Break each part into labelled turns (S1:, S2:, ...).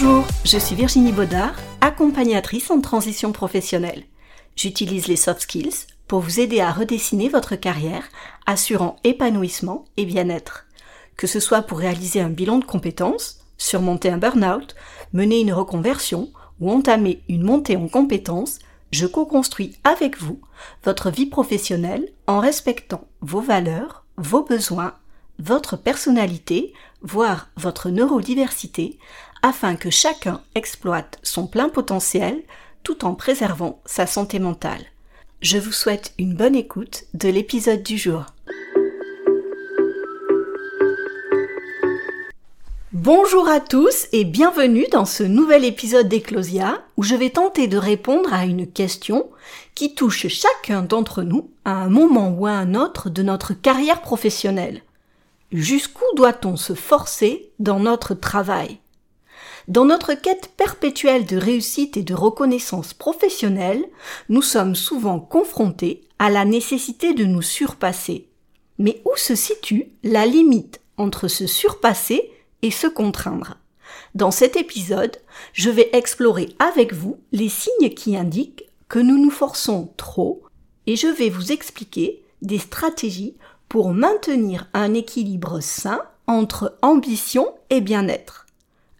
S1: Bonjour, je suis Virginie Baudard, accompagnatrice en transition professionnelle. J'utilise les soft skills pour vous aider à redessiner votre carrière, assurant épanouissement et bien-être. Que ce soit pour réaliser un bilan de compétences, surmonter un burn-out, mener une reconversion ou entamer une montée en compétences, je co-construis avec vous votre vie professionnelle en respectant vos valeurs, vos besoins, votre personnalité, voire votre neurodiversité, afin que chacun exploite son plein potentiel tout en préservant sa santé mentale. Je vous souhaite une bonne écoute de l'épisode du jour. Bonjour à tous et bienvenue dans ce nouvel épisode d'Eclosia où je vais tenter de répondre à une question qui touche chacun d'entre nous à un moment ou à un autre de notre carrière professionnelle. Jusqu'où doit-on se forcer dans notre travail? Dans notre quête perpétuelle de réussite et de reconnaissance professionnelle, nous sommes souvent confrontés à la nécessité de nous surpasser. Mais où se situe la limite entre se surpasser et se contraindre? Dans cet épisode, je vais explorer avec vous les signes qui indiquent que nous nous forçons trop et je vais vous expliquer des stratégies pour maintenir un équilibre sain entre ambition et bien-être.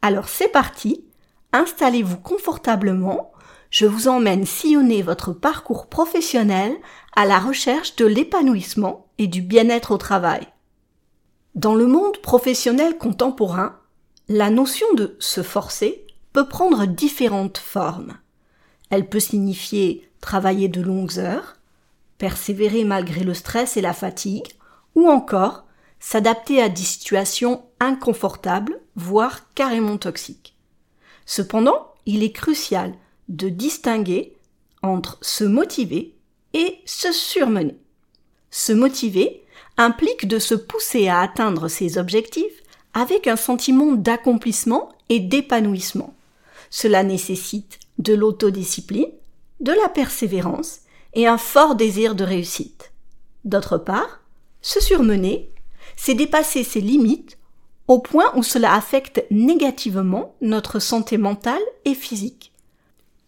S1: Alors c'est parti, installez-vous confortablement, je vous emmène sillonner votre parcours professionnel à la recherche de l'épanouissement et du bien-être au travail. Dans le monde professionnel contemporain, la notion de se forcer peut prendre différentes formes. Elle peut signifier travailler de longues heures, persévérer malgré le stress et la fatigue, ou encore s'adapter à des situations inconfortables, voire carrément toxiques. Cependant, il est crucial de distinguer entre se motiver et se surmener. Se motiver implique de se pousser à atteindre ses objectifs avec un sentiment d'accomplissement et d'épanouissement. Cela nécessite de l'autodiscipline, de la persévérance et un fort désir de réussite. D'autre part, se surmener, c'est dépasser ses limites au point où cela affecte négativement notre santé mentale et physique.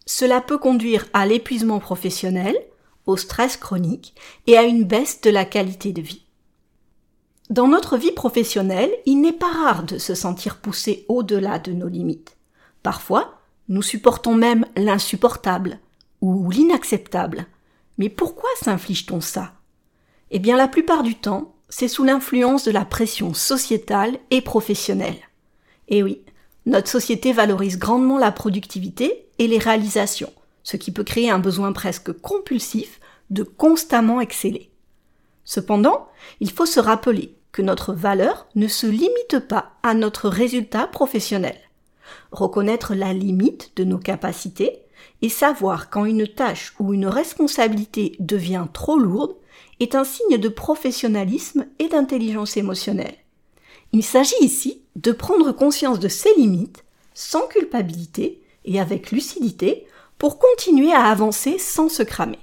S1: Cela peut conduire à l'épuisement professionnel, au stress chronique et à une baisse de la qualité de vie. Dans notre vie professionnelle, il n'est pas rare de se sentir poussé au-delà de nos limites. Parfois, nous supportons même l'insupportable ou l'inacceptable. Mais pourquoi s'inflige-t-on ça? Eh bien, la plupart du temps, c'est sous l'influence de la pression sociétale et professionnelle. Et oui, notre société valorise grandement la productivité et les réalisations, ce qui peut créer un besoin presque compulsif de constamment exceller. Cependant, il faut se rappeler que notre valeur ne se limite pas à notre résultat professionnel. Reconnaître la limite de nos capacités et savoir quand une tâche ou une responsabilité devient trop lourde est un signe de professionnalisme et d'intelligence émotionnelle. Il s'agit ici de prendre conscience de ses limites sans culpabilité et avec lucidité pour continuer à avancer sans se cramer.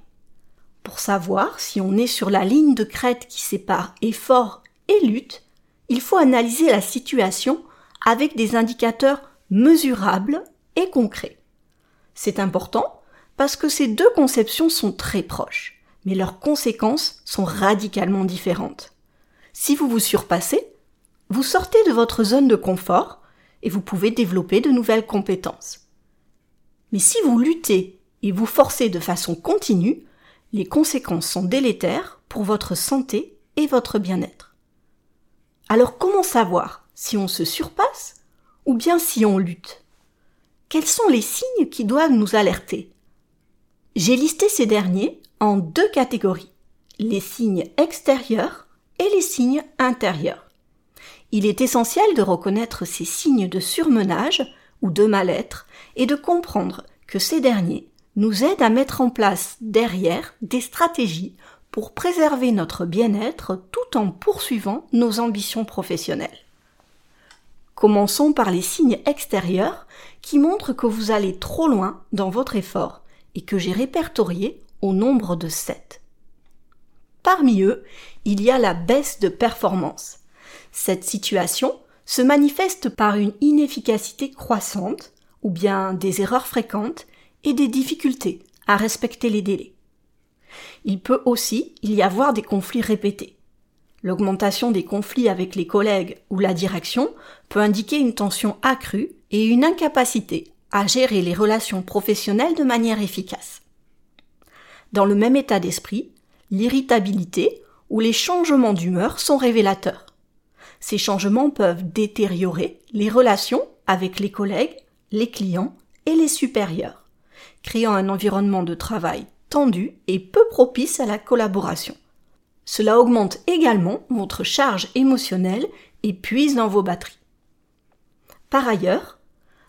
S1: Pour savoir si on est sur la ligne de crête qui sépare effort et lutte, il faut analyser la situation avec des indicateurs mesurables et concrets. C'est important parce que ces deux conceptions sont très proches mais leurs conséquences sont radicalement différentes. Si vous vous surpassez, vous sortez de votre zone de confort et vous pouvez développer de nouvelles compétences. Mais si vous luttez et vous forcez de façon continue, les conséquences sont délétères pour votre santé et votre bien-être. Alors comment savoir si on se surpasse ou bien si on lutte? Quels sont les signes qui doivent nous alerter? J'ai listé ces derniers en deux catégories, les signes extérieurs et les signes intérieurs. Il est essentiel de reconnaître ces signes de surmenage ou de mal-être et de comprendre que ces derniers nous aident à mettre en place derrière des stratégies pour préserver notre bien-être tout en poursuivant nos ambitions professionnelles. Commençons par les signes extérieurs qui montrent que vous allez trop loin dans votre effort et que j'ai répertoriés au nombre de sept. Parmi eux, il y a la baisse de performance. Cette situation se manifeste par une inefficacité croissante, ou bien des erreurs fréquentes et des difficultés à respecter les délais. Il peut aussi y avoir des conflits répétés. L'augmentation des conflits avec les collègues ou la direction peut indiquer une tension accrue et une incapacité à gérer les relations professionnelles de manière efficace. Dans le même état d'esprit, l'irritabilité ou les changements d'humeur sont révélateurs. Ces changements peuvent détériorer les relations avec les collègues, les clients et les supérieurs, créant un environnement de travail tendu et peu propice à la collaboration. Cela augmente également votre charge émotionnelle et puise dans vos batteries. Par ailleurs,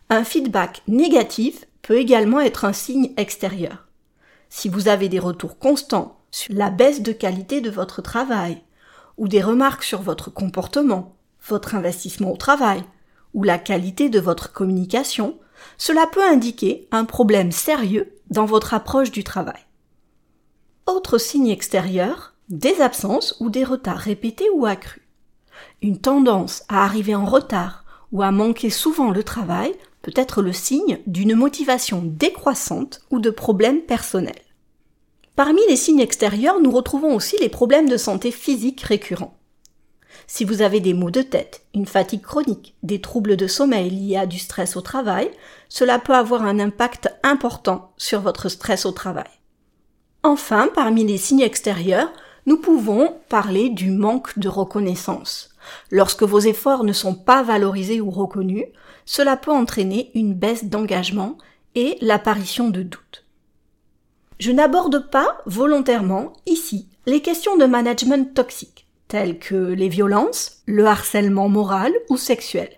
S1: un feedback négatif peut également être un signe extérieur. Si vous avez des retours constants sur la baisse de qualité de votre travail, ou des remarques sur votre comportement, votre investissement au travail, ou la qualité de votre communication, cela peut indiquer un problème sérieux dans votre approche du travail. Autre signe extérieur, des absences ou des retards répétés ou accrus. Une tendance à arriver en retard ou à manquer souvent le travail peut être le signe d'une motivation décroissante ou de problèmes personnels. Parmi les signes extérieurs, nous retrouvons aussi les problèmes de santé physique récurrents. Si vous avez des maux de tête, une fatigue chronique, des troubles de sommeil liés à du stress au travail, cela peut avoir un impact important sur votre stress au travail. Enfin, parmi les signes extérieurs, nous pouvons parler du manque de reconnaissance. Lorsque vos efforts ne sont pas valorisés ou reconnus, cela peut entraîner une baisse d'engagement et l'apparition de doutes. Je n'aborde pas volontairement ici les questions de management toxique, telles que les violences, le harcèlement moral ou sexuel,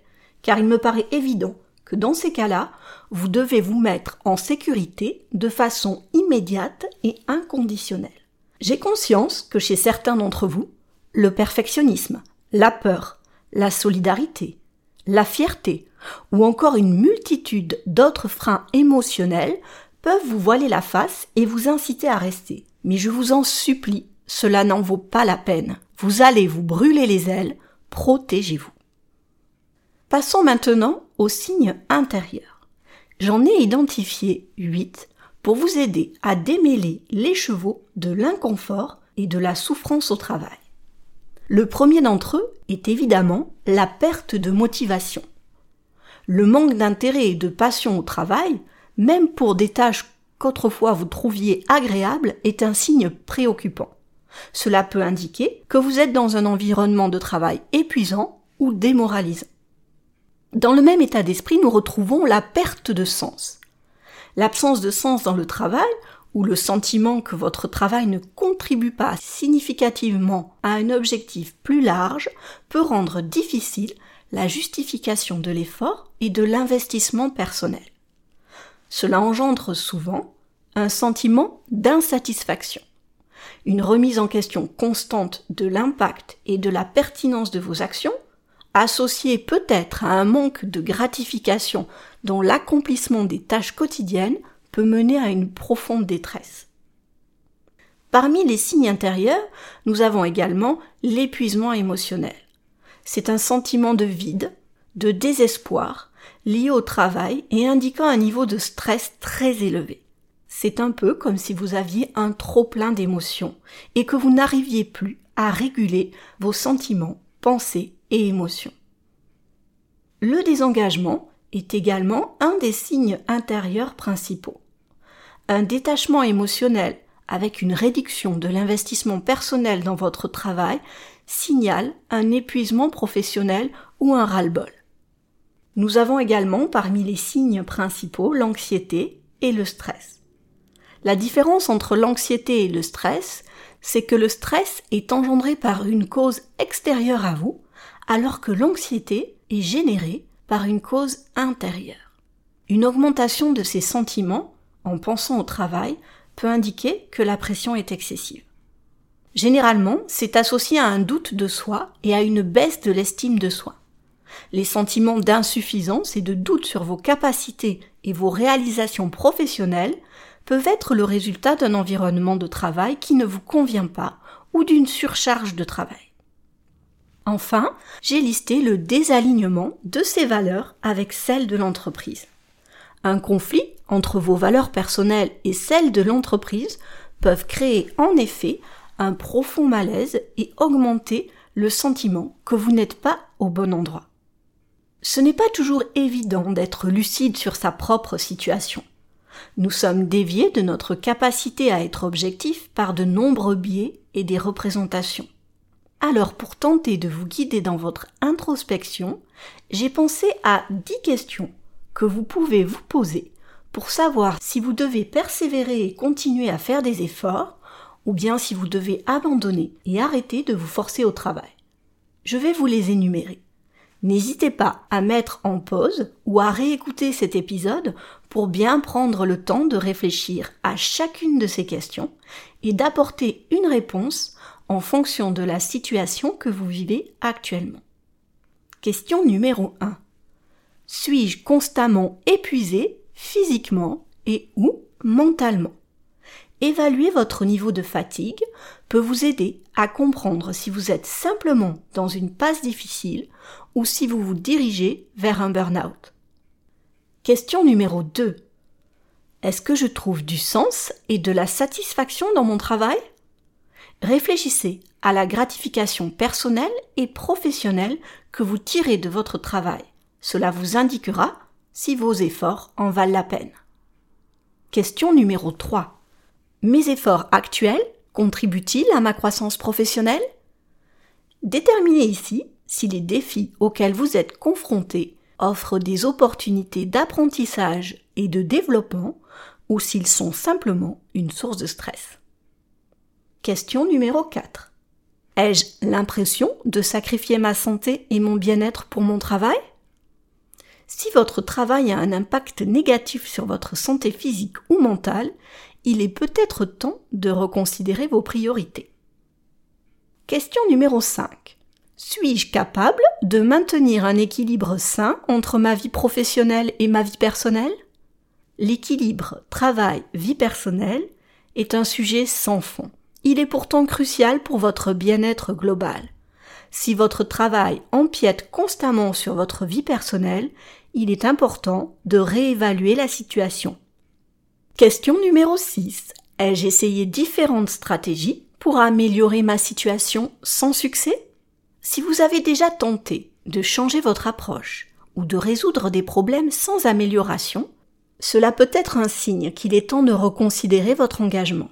S1: car il me paraît évident que dans ces cas-là, vous devez vous mettre en sécurité de façon immédiate et inconditionnelle. J'ai conscience que chez certains d'entre vous, le perfectionnisme, la peur, la solidarité, la fierté ou encore une multitude d'autres freins émotionnels peuvent vous voiler la face et vous inciter à rester. Mais je vous en supplie, cela n'en vaut pas la peine. Vous allez vous brûler les ailes, protégez-vous. Passons maintenant aux signes intérieurs. J'en ai identifié huit pour vous aider à démêler les chevaux de l'inconfort et de la souffrance au travail. Le premier d'entre eux est évidemment la perte de motivation. Le manque d'intérêt et de passion au travail même pour des tâches qu'autrefois vous trouviez agréables, est un signe préoccupant. Cela peut indiquer que vous êtes dans un environnement de travail épuisant ou démoralisant. Dans le même état d'esprit, nous retrouvons la perte de sens. L'absence de sens dans le travail ou le sentiment que votre travail ne contribue pas significativement à un objectif plus large peut rendre difficile la justification de l'effort et de l'investissement personnel. Cela engendre souvent un sentiment d'insatisfaction, une remise en question constante de l'impact et de la pertinence de vos actions, associée peut-être à un manque de gratification dont l'accomplissement des tâches quotidiennes peut mener à une profonde détresse. Parmi les signes intérieurs, nous avons également l'épuisement émotionnel. C'est un sentiment de vide, de désespoir, lié au travail et indiquant un niveau de stress très élevé. C'est un peu comme si vous aviez un trop plein d'émotions et que vous n'arriviez plus à réguler vos sentiments, pensées et émotions. Le désengagement est également un des signes intérieurs principaux. Un détachement émotionnel avec une réduction de l'investissement personnel dans votre travail signale un épuisement professionnel ou un ras-le-bol. Nous avons également parmi les signes principaux l'anxiété et le stress. La différence entre l'anxiété et le stress, c'est que le stress est engendré par une cause extérieure à vous, alors que l'anxiété est générée par une cause intérieure. Une augmentation de ces sentiments, en pensant au travail, peut indiquer que la pression est excessive. Généralement, c'est associé à un doute de soi et à une baisse de l'estime de soi. Les sentiments d'insuffisance et de doute sur vos capacités et vos réalisations professionnelles peuvent être le résultat d'un environnement de travail qui ne vous convient pas ou d'une surcharge de travail. Enfin, j'ai listé le désalignement de ces valeurs avec celles de l'entreprise. Un conflit entre vos valeurs personnelles et celles de l'entreprise peuvent créer en effet un profond malaise et augmenter le sentiment que vous n'êtes pas au bon endroit. Ce n'est pas toujours évident d'être lucide sur sa propre situation. Nous sommes déviés de notre capacité à être objectif par de nombreux biais et des représentations. Alors pour tenter de vous guider dans votre introspection, j'ai pensé à 10 questions que vous pouvez vous poser pour savoir si vous devez persévérer et continuer à faire des efforts ou bien si vous devez abandonner et arrêter de vous forcer au travail. Je vais vous les énumérer. N'hésitez pas à mettre en pause ou à réécouter cet épisode pour bien prendre le temps de réfléchir à chacune de ces questions et d'apporter une réponse en fonction de la situation que vous vivez actuellement. Question numéro 1. Suis-je constamment épuisé physiquement et ou mentalement? Évaluer votre niveau de fatigue peut vous aider à comprendre si vous êtes simplement dans une passe difficile ou si vous vous dirigez vers un burn-out. Question numéro 2. Est-ce que je trouve du sens et de la satisfaction dans mon travail? Réfléchissez à la gratification personnelle et professionnelle que vous tirez de votre travail. Cela vous indiquera si vos efforts en valent la peine. Question numéro 3. Mes efforts actuels contribuent-ils à ma croissance professionnelle? Déterminez ici si les défis auxquels vous êtes confrontés offrent des opportunités d'apprentissage et de développement ou s'ils sont simplement une source de stress. Question numéro 4. Ai-je l'impression de sacrifier ma santé et mon bien-être pour mon travail? Si votre travail a un impact négatif sur votre santé physique ou mentale, il est peut-être temps de reconsidérer vos priorités. Question numéro 5. Suis-je capable de maintenir un équilibre sain entre ma vie professionnelle et ma vie personnelle? L'équilibre travail-vie personnelle est un sujet sans fond. Il est pourtant crucial pour votre bien-être global. Si votre travail empiète constamment sur votre vie personnelle, il est important de réévaluer la situation. Question numéro 6. Ai-je essayé différentes stratégies pour améliorer ma situation sans succès? Si vous avez déjà tenté de changer votre approche ou de résoudre des problèmes sans amélioration, cela peut être un signe qu'il est temps de reconsidérer votre engagement.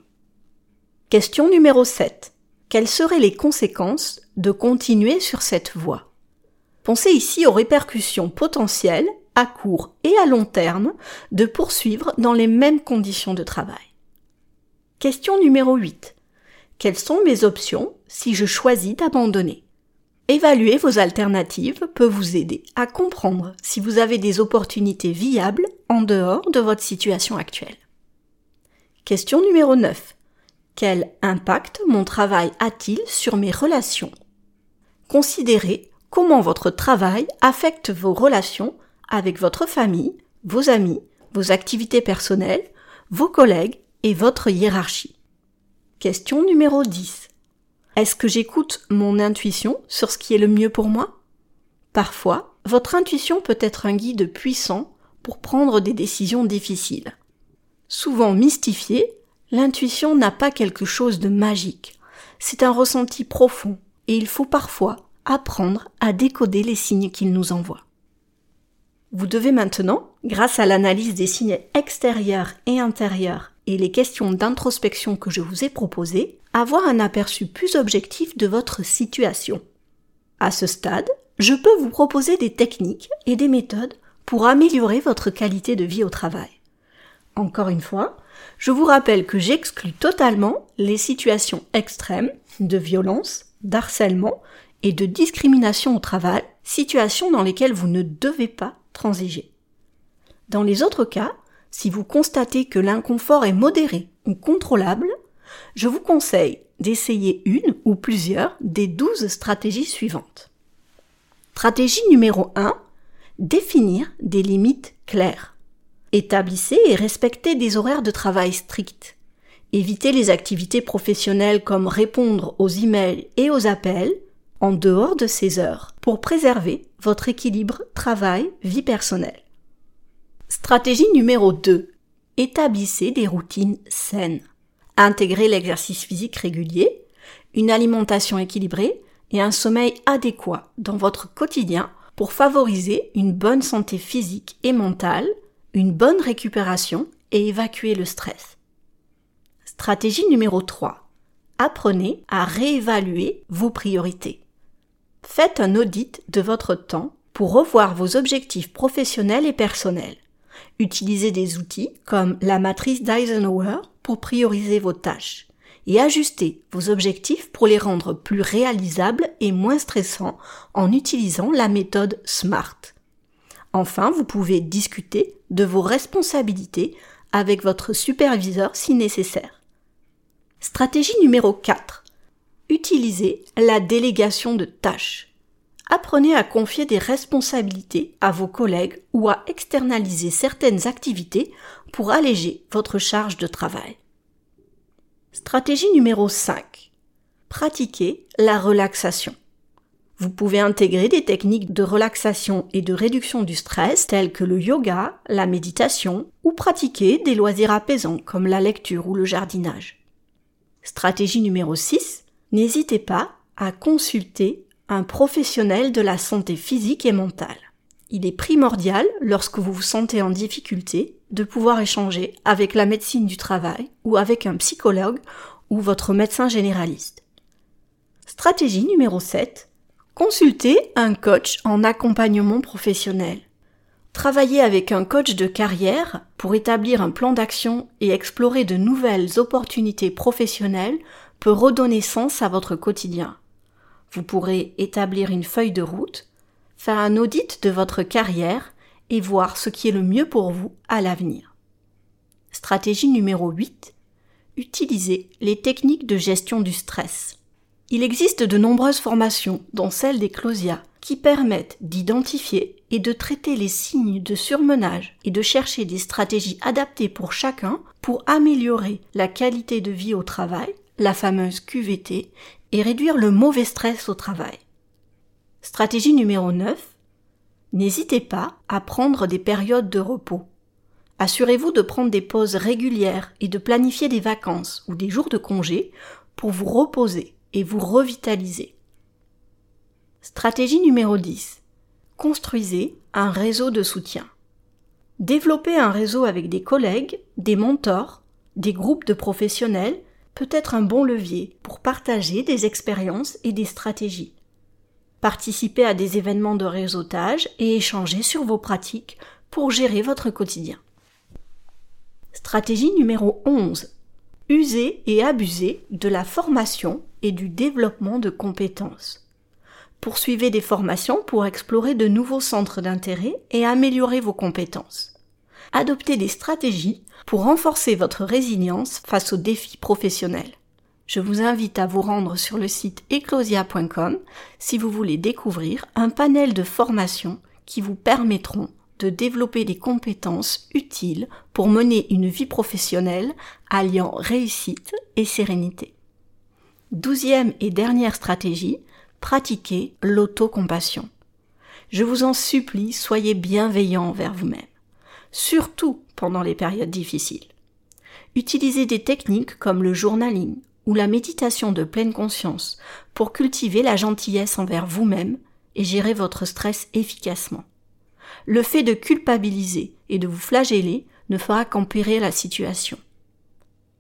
S1: Question numéro 7. Quelles seraient les conséquences de continuer sur cette voie? Pensez ici aux répercussions potentielles à court et à long terme de poursuivre dans les mêmes conditions de travail. Question numéro 8. Quelles sont mes options si je choisis d'abandonner? Évaluer vos alternatives peut vous aider à comprendre si vous avez des opportunités viables en dehors de votre situation actuelle. Question numéro 9. Quel impact mon travail a-t-il sur mes relations? Considérez comment votre travail affecte vos relations avec votre famille, vos amis, vos activités personnelles, vos collègues et votre hiérarchie? Question numéro 10. Est-ce que j'écoute mon intuition sur ce qui est le mieux pour moi? Parfois, votre intuition peut être un guide puissant pour prendre des décisions difficiles. Souvent mystifiée, l'intuition n'a pas quelque chose de magique. C'est un ressenti profond et il faut parfois apprendre à décoder les signes qu'il nous envoie. Vous devez maintenant, grâce à l'analyse des signes extérieurs et intérieurs et les questions d'introspection que je vous ai proposées, avoir un aperçu plus objectif de votre situation. À ce stade, je peux vous proposer des techniques et des méthodes pour améliorer votre qualité de vie au travail. Encore une fois, je vous rappelle que j'exclus totalement les situations extrêmes de violence, d'harcèlement et de discrimination au travail, situations dans lesquelles vous ne devez pas transiger. Dans les autres cas, si vous constatez que l'inconfort est modéré ou contrôlable, je vous conseille d'essayer une ou plusieurs des douze stratégies suivantes. Stratégie numéro 1. Définir des limites claires. Établissez et respectez des horaires de travail stricts. Évitez les activités professionnelles comme répondre aux emails et aux appels en dehors de ces heures pour préserver votre équilibre travail-vie personnelle. Stratégie numéro 2. Établissez des routines saines. Intégrez l'exercice physique régulier, une alimentation équilibrée et un sommeil adéquat dans votre quotidien pour favoriser une bonne santé physique et mentale, une bonne récupération et évacuer le stress. Stratégie numéro 3. Apprenez à réévaluer vos priorités. Faites un audit de votre temps pour revoir vos objectifs professionnels et personnels. Utilisez des outils comme la matrice d'Eisenhower pour prioriser vos tâches et ajustez vos objectifs pour les rendre plus réalisables et moins stressants en utilisant la méthode SMART. Enfin, vous pouvez discuter de vos responsabilités avec votre superviseur si nécessaire. Stratégie numéro 4. Utilisez la délégation de tâches. Apprenez à confier des responsabilités à vos collègues ou à externaliser certaines activités pour alléger votre charge de travail. Stratégie numéro 5. Pratiquez la relaxation. Vous pouvez intégrer des techniques de relaxation et de réduction du stress telles que le yoga, la méditation ou pratiquer des loisirs apaisants comme la lecture ou le jardinage. Stratégie numéro 6. N'hésitez pas à consulter un professionnel de la santé physique et mentale. Il est primordial, lorsque vous vous sentez en difficulté, de pouvoir échanger avec la médecine du travail ou avec un psychologue ou votre médecin généraliste. Stratégie numéro 7. Consultez un coach en accompagnement professionnel. Travailler avec un coach de carrière pour établir un plan d'action et explorer de nouvelles opportunités professionnelles peut redonner sens à votre quotidien. Vous pourrez établir une feuille de route, faire un audit de votre carrière et voir ce qui est le mieux pour vous à l'avenir. Stratégie numéro 8. Utilisez les techniques de gestion du stress. Il existe de nombreuses formations, dont celle des Closia, qui permettent d'identifier et de traiter les signes de surmenage et de chercher des stratégies adaptées pour chacun pour améliorer la qualité de vie au travail, la fameuse QVT, et réduire le mauvais stress au travail. Stratégie numéro 9. N'hésitez pas à prendre des périodes de repos. Assurez-vous de prendre des pauses régulières et de planifier des vacances ou des jours de congé pour vous reposer et vous revitaliser. Stratégie numéro 10. Construisez un réseau de soutien. Développez un réseau avec des collègues, des mentors, des groupes de professionnels être un bon levier pour partager des expériences et des stratégies. Participez à des événements de réseautage et échangez sur vos pratiques pour gérer votre quotidien. Stratégie numéro 11. Usez et abusez de la formation et du développement de compétences. Poursuivez des formations pour explorer de nouveaux centres d'intérêt et améliorer vos compétences. Adoptez des stratégies pour renforcer votre résilience face aux défis professionnels. Je vous invite à vous rendre sur le site eclosia.com si vous voulez découvrir un panel de formations qui vous permettront de développer des compétences utiles pour mener une vie professionnelle alliant réussite et sérénité. Douzième et dernière stratégie, pratiquez l'autocompassion. Je vous en supplie, soyez bienveillant envers vous-même surtout pendant les périodes difficiles. Utilisez des techniques comme le journaling ou la méditation de pleine conscience pour cultiver la gentillesse envers vous-même et gérer votre stress efficacement. Le fait de culpabiliser et de vous flageller ne fera qu'empirer la situation.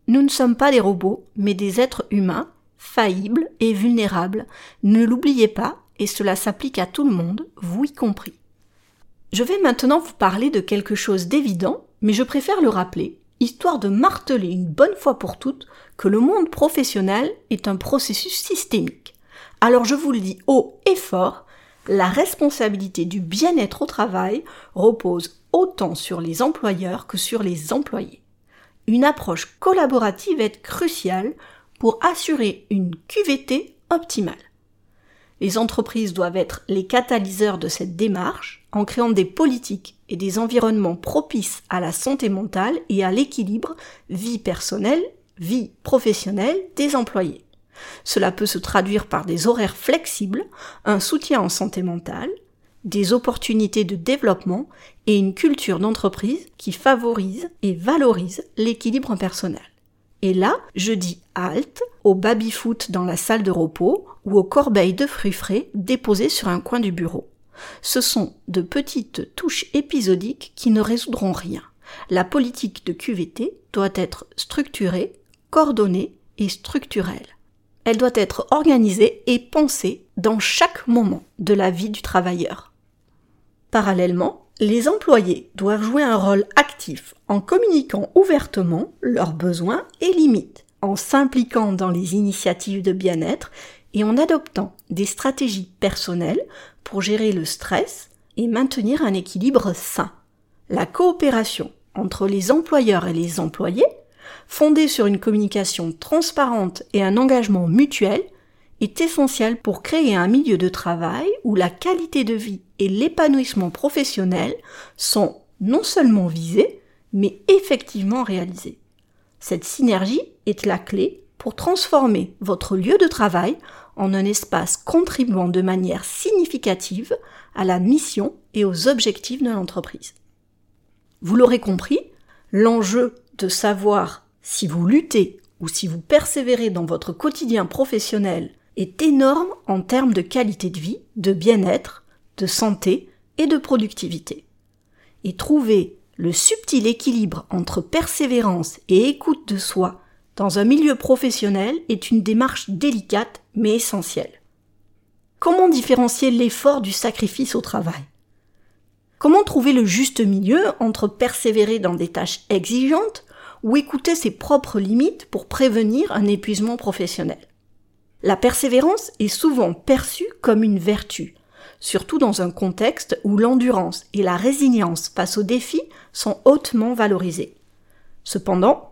S1: Nous ne sommes pas des robots, mais des êtres humains, faillibles et vulnérables. Ne l'oubliez pas, et cela s'applique à tout le monde, vous y compris. Je vais maintenant vous parler de quelque chose d'évident, mais je préfère le rappeler, histoire de marteler une bonne fois pour toutes que le monde professionnel est un processus systémique. Alors je vous le dis haut et fort, la responsabilité du bien-être au travail repose autant sur les employeurs que sur les employés. Une approche collaborative est cruciale pour assurer une QVT optimale. Les entreprises doivent être les catalyseurs de cette démarche en créant des politiques et des environnements propices à la santé mentale et à l'équilibre vie personnelle, vie professionnelle des employés. Cela peut se traduire par des horaires flexibles, un soutien en santé mentale, des opportunités de développement et une culture d'entreprise qui favorise et valorise l'équilibre personnel. Et là, je dis halte au baby-foot dans la salle de repos ou aux corbeilles de fruits frais déposées sur un coin du bureau. Ce sont de petites touches épisodiques qui ne résoudront rien. La politique de QVT doit être structurée, coordonnée et structurelle. Elle doit être organisée et pensée dans chaque moment de la vie du travailleur. Parallèlement, les employés doivent jouer un rôle actif en communiquant ouvertement leurs besoins et limites, en s'impliquant dans les initiatives de bien-être et en adoptant des stratégies personnelles pour gérer le stress et maintenir un équilibre sain. La coopération entre les employeurs et les employés, fondée sur une communication transparente et un engagement mutuel, est essentielle pour créer un milieu de travail où la qualité de vie et l'épanouissement professionnel sont non seulement visés, mais effectivement réalisés. Cette synergie est la clé pour transformer votre lieu de travail en un espace contribuant de manière significative à la mission et aux objectifs de l'entreprise. Vous l'aurez compris, l'enjeu de savoir si vous luttez ou si vous persévérez dans votre quotidien professionnel est énorme en termes de qualité de vie, de bien-être, de santé et de productivité. Et trouver le subtil équilibre entre persévérance et écoute de soi dans un milieu professionnel est une démarche délicate mais essentielle. Comment différencier l'effort du sacrifice au travail? Comment trouver le juste milieu entre persévérer dans des tâches exigeantes ou écouter ses propres limites pour prévenir un épuisement professionnel? La persévérance est souvent perçue comme une vertu, surtout dans un contexte où l'endurance et la résilience face aux défis sont hautement valorisées. Cependant,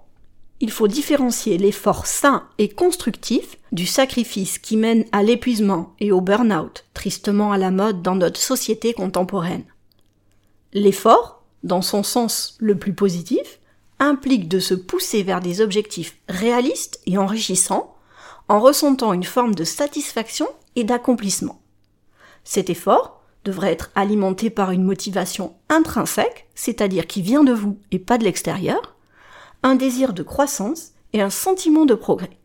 S1: il faut différencier l'effort sain et constructif du sacrifice qui mène à l'épuisement et au burn-out, tristement à la mode dans notre société contemporaine. L'effort, dans son sens le plus positif, implique de se pousser vers des objectifs réalistes et enrichissants, en ressentant une forme de satisfaction et d'accomplissement. Cet effort devrait être alimenté par une motivation intrinsèque, c'est-à-dire qui vient de vous et pas de l'extérieur, un désir de croissance et un sentiment de progrès.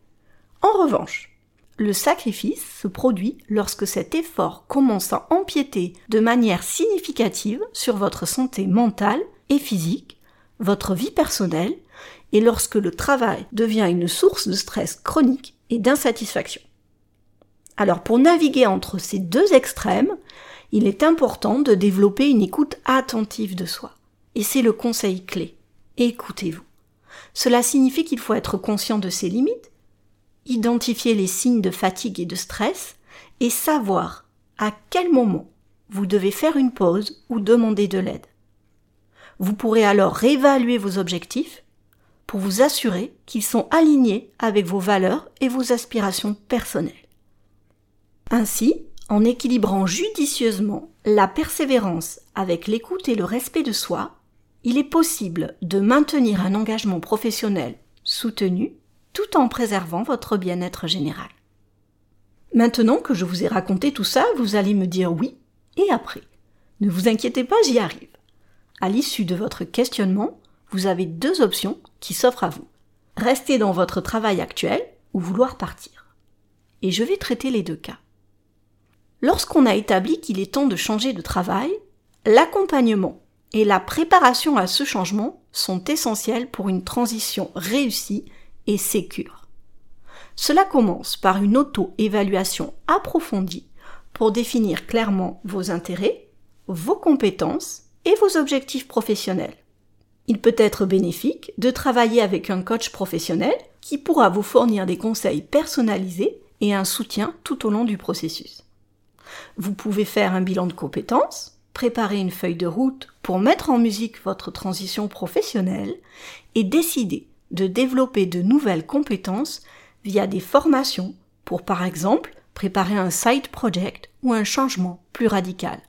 S1: En revanche, le sacrifice se produit lorsque cet effort commence à empiéter de manière significative sur votre santé mentale et physique, votre vie personnelle, et lorsque le travail devient une source de stress chronique et d'insatisfaction. Alors pour naviguer entre ces deux extrêmes, il est important de développer une écoute attentive de soi. Et c'est le conseil clé. Écoutez-vous. Cela signifie qu'il faut être conscient de ses limites, identifier les signes de fatigue et de stress et savoir à quel moment vous devez faire une pause ou demander de l'aide. Vous pourrez alors réévaluer vos objectifs pour vous assurer qu'ils sont alignés avec vos valeurs et vos aspirations personnelles. Ainsi, en équilibrant judicieusement la persévérance avec l'écoute et le respect de soi, il est possible de maintenir un engagement professionnel soutenu tout en préservant votre bien-être général. Maintenant que je vous ai raconté tout ça, vous allez me dire oui, et après. Ne vous inquiétez pas, j'y arrive. À l'issue de votre questionnement, vous avez deux options qui s'offrent à vous. Rester dans votre travail actuel ou vouloir partir. Et je vais traiter les deux cas. Lorsqu'on a établi qu'il est temps de changer de travail, l'accompagnement et la préparation à ce changement sont essentiels pour une transition réussie et sécure. Cela commence par une auto-évaluation approfondie pour définir clairement vos intérêts, vos compétences et vos objectifs professionnels. Il peut être bénéfique de travailler avec un coach professionnel qui pourra vous fournir des conseils personnalisés et un soutien tout au long du processus. Vous pouvez faire un bilan de compétences, préparer une feuille de route pour mettre en musique votre transition professionnelle et décider de développer de nouvelles compétences via des formations pour par exemple préparer un side project ou un changement plus radical.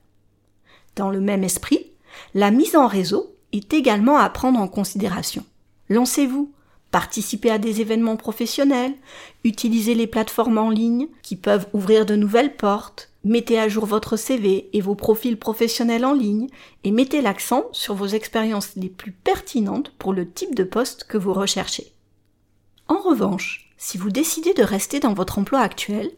S1: Dans le même esprit, la mise en réseau est également à prendre en considération. Lancez-vous, participez à des événements professionnels, utilisez les plateformes en ligne qui peuvent ouvrir de nouvelles portes, Mettez à jour votre CV et vos profils professionnels en ligne et mettez l'accent sur vos expériences les plus pertinentes pour le type de poste que vous recherchez. En revanche, si vous décidez de rester dans votre emploi actuel,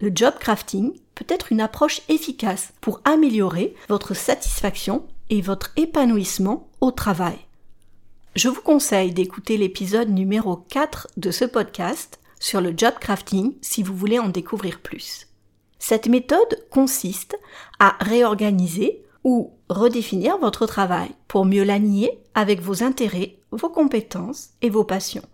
S1: le job crafting peut être une approche efficace pour améliorer votre satisfaction et votre épanouissement au travail. Je vous conseille d'écouter l'épisode numéro 4 de ce podcast sur le job crafting si vous voulez en découvrir plus. Cette méthode consiste à réorganiser ou redéfinir votre travail pour mieux l'aligner avec vos intérêts, vos compétences et vos passions.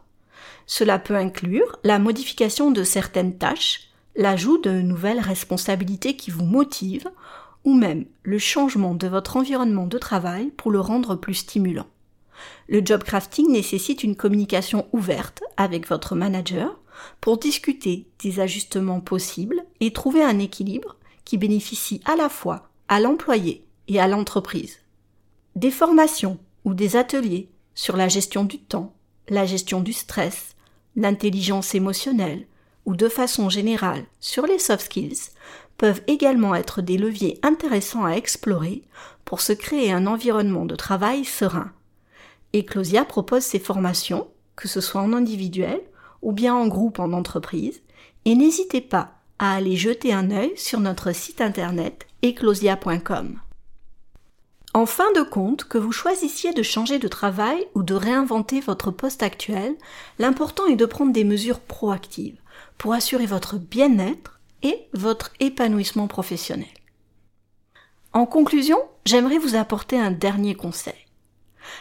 S1: Cela peut inclure la modification de certaines tâches, l'ajout de nouvelles responsabilités qui vous motivent, ou même le changement de votre environnement de travail pour le rendre plus stimulant. Le job crafting nécessite une communication ouverte avec votre manager pour discuter des ajustements possibles et trouver un équilibre qui bénéficie à la fois à l'employé et à l'entreprise. Des formations ou des ateliers sur la gestion du temps, la gestion du stress, l'intelligence émotionnelle, ou de façon générale sur les soft skills peuvent également être des leviers intéressants à explorer pour se créer un environnement de travail serein. Eclosia propose ces formations, que ce soit en individuel ou bien en groupe en entreprise, et n'hésitez pas à aller jeter un œil sur notre site internet eclosia.com. En fin de compte, que vous choisissiez de changer de travail ou de réinventer votre poste actuel, l'important est de prendre des mesures proactives pour assurer votre bien-être et votre épanouissement professionnel. En conclusion, j'aimerais vous apporter un dernier conseil.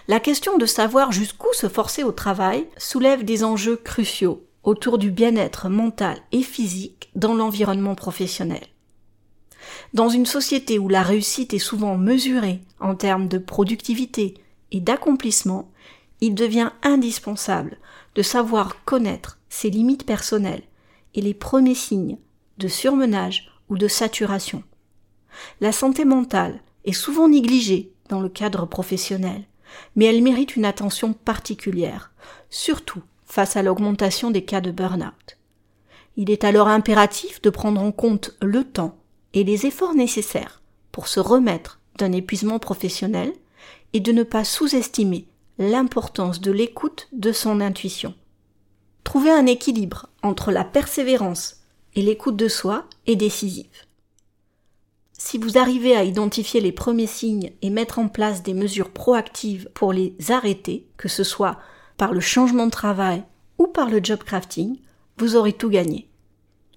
S1: La question de savoir jusqu'où se forcer au travail soulève des enjeux cruciaux autour du bien-être mental et physique dans l'environnement professionnel. Dans une société où la réussite est souvent mesurée en termes de productivité et d'accomplissement, il devient indispensable de savoir connaître ses limites personnelles et les premiers signes de surmenage ou de saturation. La santé mentale est souvent négligée dans le cadre professionnel, mais elle mérite une attention particulière, surtout face à l'augmentation des cas de burn-out. Il est alors impératif de prendre en compte le temps et les efforts nécessaires pour se remettre d'un épuisement professionnel et de ne pas sous-estimer l'importance de l'écoute de son intuition. Trouver un équilibre entre la persévérance et l'écoute de soi est décisif. Si vous arrivez à identifier les premiers signes et mettre en place des mesures proactives pour les arrêter, que ce soit par le changement de travail ou par le job crafting, vous aurez tout gagné.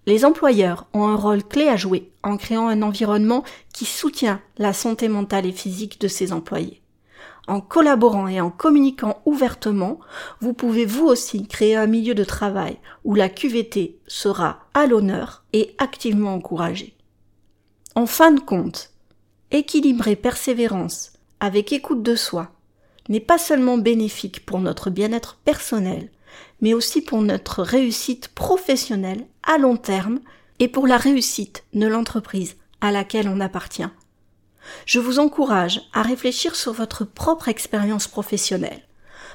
S1: Les employeurs ont un rôle clé à jouer en créant un environnement qui soutient la santé mentale et physique de ses employés en collaborant et en communiquant ouvertement, vous pouvez vous aussi créer un milieu de travail où la QVT sera à l'honneur et activement encouragée. En fin de compte, équilibrer persévérance avec écoute de soi n'est pas seulement bénéfique pour notre bien-être personnel, mais aussi pour notre réussite professionnelle à long terme et pour la réussite de l'entreprise à laquelle on appartient. Je vous encourage à réfléchir sur votre propre expérience professionnelle.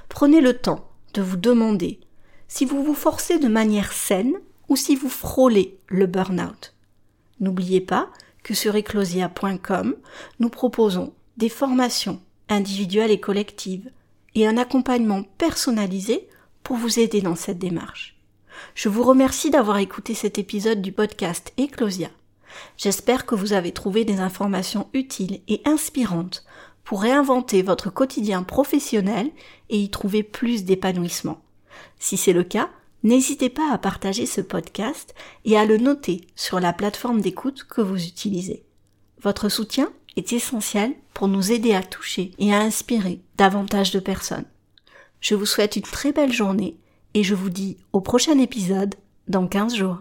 S1: Prenez le temps de vous demander si vous vous forcez de manière saine ou si vous frôlez le burn-out. N'oubliez pas que sur eclosia.com, nous proposons des formations individuelles et collectives et un accompagnement personnalisé pour vous aider dans cette démarche. Je vous remercie d'avoir écouté cet épisode du podcast Eclosia. J'espère que vous avez trouvé des informations utiles et inspirantes pour réinventer votre quotidien professionnel et y trouver plus d'épanouissement. Si c'est le cas, n'hésitez pas à partager ce podcast et à le noter sur la plateforme d'écoute que vous utilisez. Votre soutien est essentiel pour nous aider à toucher et à inspirer davantage de personnes. Je vous souhaite une très belle journée et je vous dis au prochain épisode dans 15 jours.